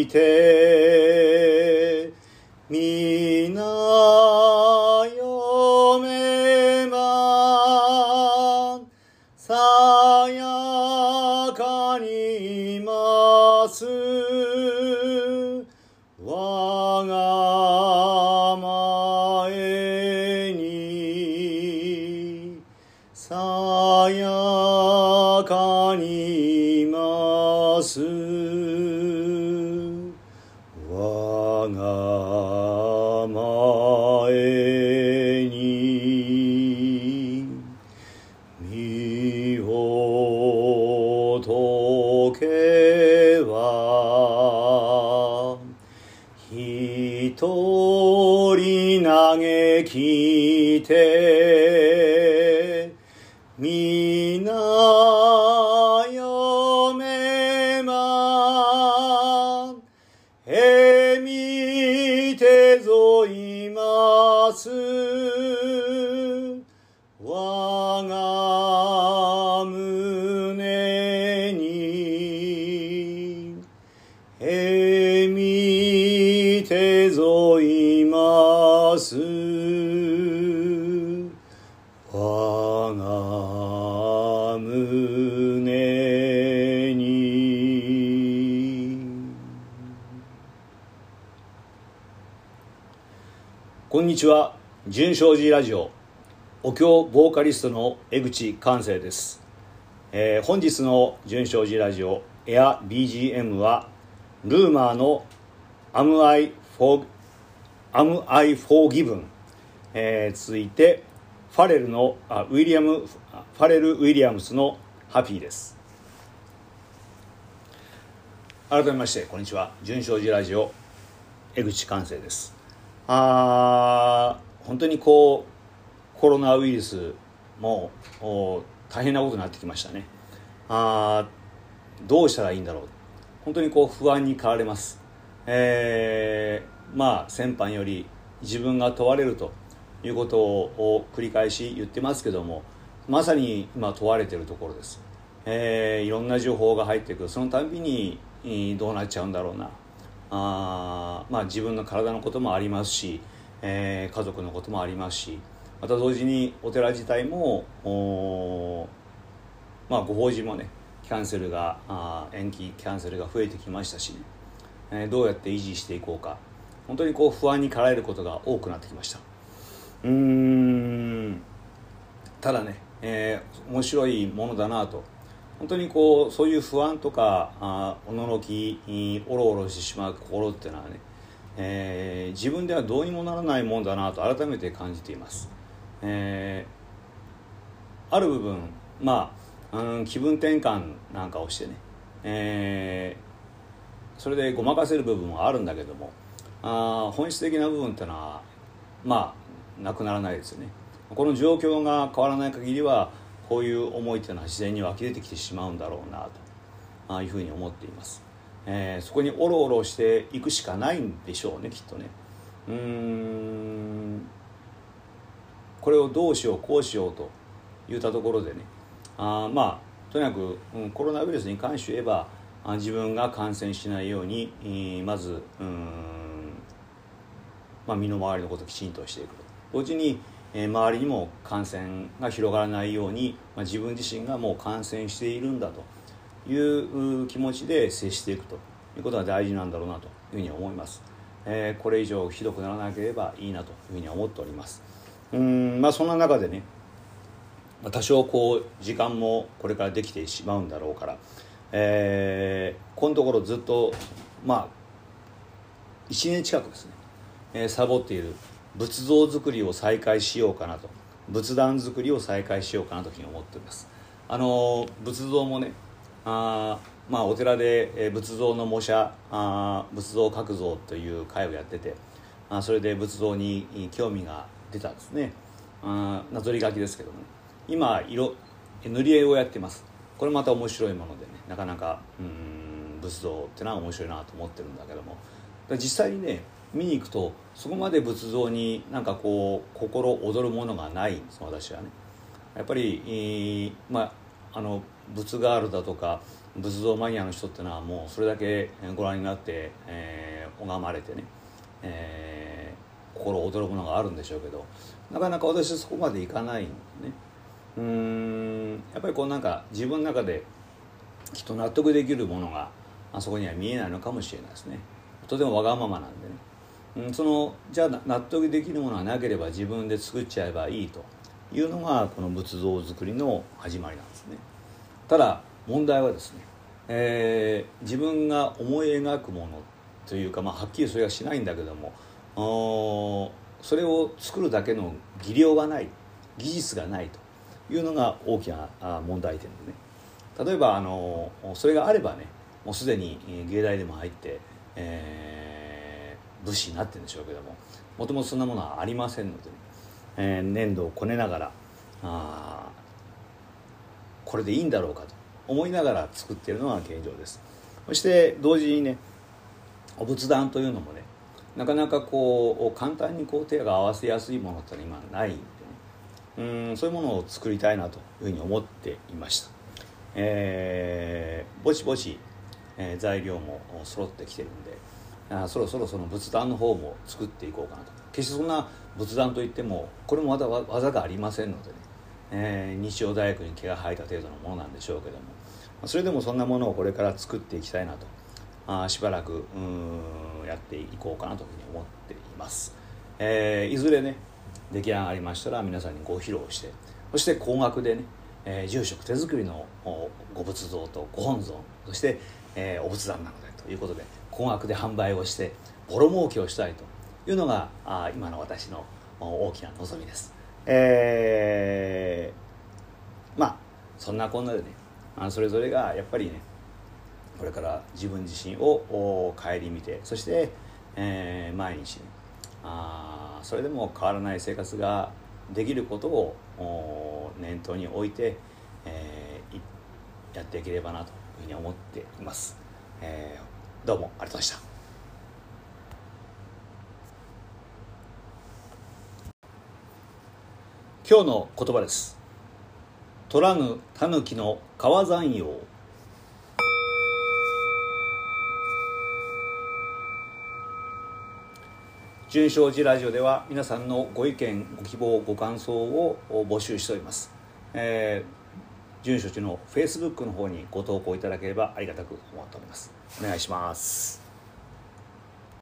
生じて皆我が前に身を解けば一人嘆きて皆います。我が胸にえみてぞいます。こんにちは。純正寺ラジオ。お経ボーカリストの江口寛生です、えー本日の純正寺ラジオエア BGM はルーマーの Am I for Am I Forgiven、えー続いてファレルのあウィリアムファレル・ウィリアムスのハッピーです。改めましてこんにちは。純正寺ラジオ江口寛生です。あ本当にこうコロナウイルスも大変なことになってきましたね。あどうしたらいいんだろう。本当にこう不安に駆られます。えーまあ先般より自分が問われるということを繰り返し言ってますけどもまさに今問われてるところです、えーいろんな情報が入ってくる。そのたびにどうなっちゃうんだろうな。あまあ自分の体のこともありますし、えー家族のこともありますしまた同時にお寺自体もまあご法事もねキャンセルがあ延期キャンセルが増えてきましたしね、えーどうやって維持していこうか本当にこう不安に駆られることが多くなってきました。うーんただね、えー面白いものだなと本当にこうそういう不安とかあおののきおろおろしてしまう心っていうのはね、えー自分ではどうにもならないもんだなと改めて感じています、えーある部分まあ、うん、気分転換なんかをしてね、えーそれでごまかせる部分はあるんだけどもあ本質的な部分っていうのはまあなくならないですよね。この状況が変わらない限りはこういう思いっていうのは自然に湧き出てきてしまうんだろうなとああいうふうに思っています、えーそこにおろおろしていくしかないんでしょうねきっとね。うーん。これをどうしようこうしようと言ったところでねあまあとにかく、うん、コロナウイルスに関して言えばあ自分が感染しないように、えーまずうん、まあ、身の回りのことをきちんとしていくと。同時に、えー周りにも感染が広がらないように、まあ、自分自身がもう感染しているんだという気持ちで接していくということが大事なんだろうなというふうに思います、えーこれ以上ひどくならなければいいなというふうに思っております。うんまあそんな中でね多少こう時間もこれからできてしまうんだろうから、えーこのところずっとまあ1年近くですね、えーサボっている仏像作りを再開しようかなと。仏壇作りを再開しようかなというふうに思っております。あの仏像もねあまあお寺で、仏像の模写あ仏像角像という会をやっててあそれで仏像に興味が出たんですね。あなぞり書きですけどもね。今色塗り絵をやってます。これまた面白いものでねなかなかうん仏像ってのは面白いなと思ってるんだけども。実際にね見に行くとそこまで仏像になんかこう心躍るものがないんです私はね。やっぱり、まああの仏ガールだとか仏像マニアの人ってのはもうそれだけご覧になって、えー、拝まれてね、えー、心躍るものがあるんでしょうけどなかなか私はそこまでいかないんでね。うんやっぱりこうなんか自分の中できっと納得できるものがあそこには見えないのかもしれないですね。とてもわがままなんでね、うん、そのじゃあ納得できるものがなければ自分で作っちゃえばいいと。いうのがこの仏像作りの始まりなんですね。ただ問題はですね、えー、自分が思い描くものというか、まあ、はっきりそれはしないんだけどもそれを作るだけの技量がない技術がないというのが大きな問題点でね。例えばあのそれがあればねもうすでに芸大でも入って、えー、武士になってるんでしょうけどももともとそんなものはありませんので、ね、えー、粘土をこねながらあこれでいいんだろうかと思いながら作っているのが現状です。そして同時にねお仏壇というのもねなかなかこう簡単にこう手が合わせやすいものってのは今ないんでねうんそういうものを作りたいなというふうに思っていました、えー、ぼちぼち、えー、材料も揃ってきてるんであそろそろその仏壇の方も作っていこうかなと。決してそんな仏壇といってもこれもまた技がありませんのでね、えー、日曜大学に毛が生えた程度のものなんでしょうけども。それでもそんなものをこれから作っていきたいなと。あしばらくうんやっていこうかなというふうに思っています、えー、いずれね出来上がりましたら皆さんにご披露してそして高額でね、えー、住職手作りのご仏像とご本尊そして、えー、お仏壇なのでいうことで高額で販売をしてボロ儲けをしたいというのがあ今の私の大きな望みです。えー、まあそんなこんなでねあそれぞれがやっぱりねこれから自分自身を顧みてそして、えー、毎日、ね、あそれでも変わらない生活ができることを念頭に置いて、えー、やっていければなというふうに思っています、えー、どうもありがとうございました。今日の言葉です。取らぬ狸の川山用純正寺ラジオでは皆さんのご意見ご希望ご感想を募集しております、えー、住所地のフェイスブックの方にご投稿いただければありがたく思っております。お願いします。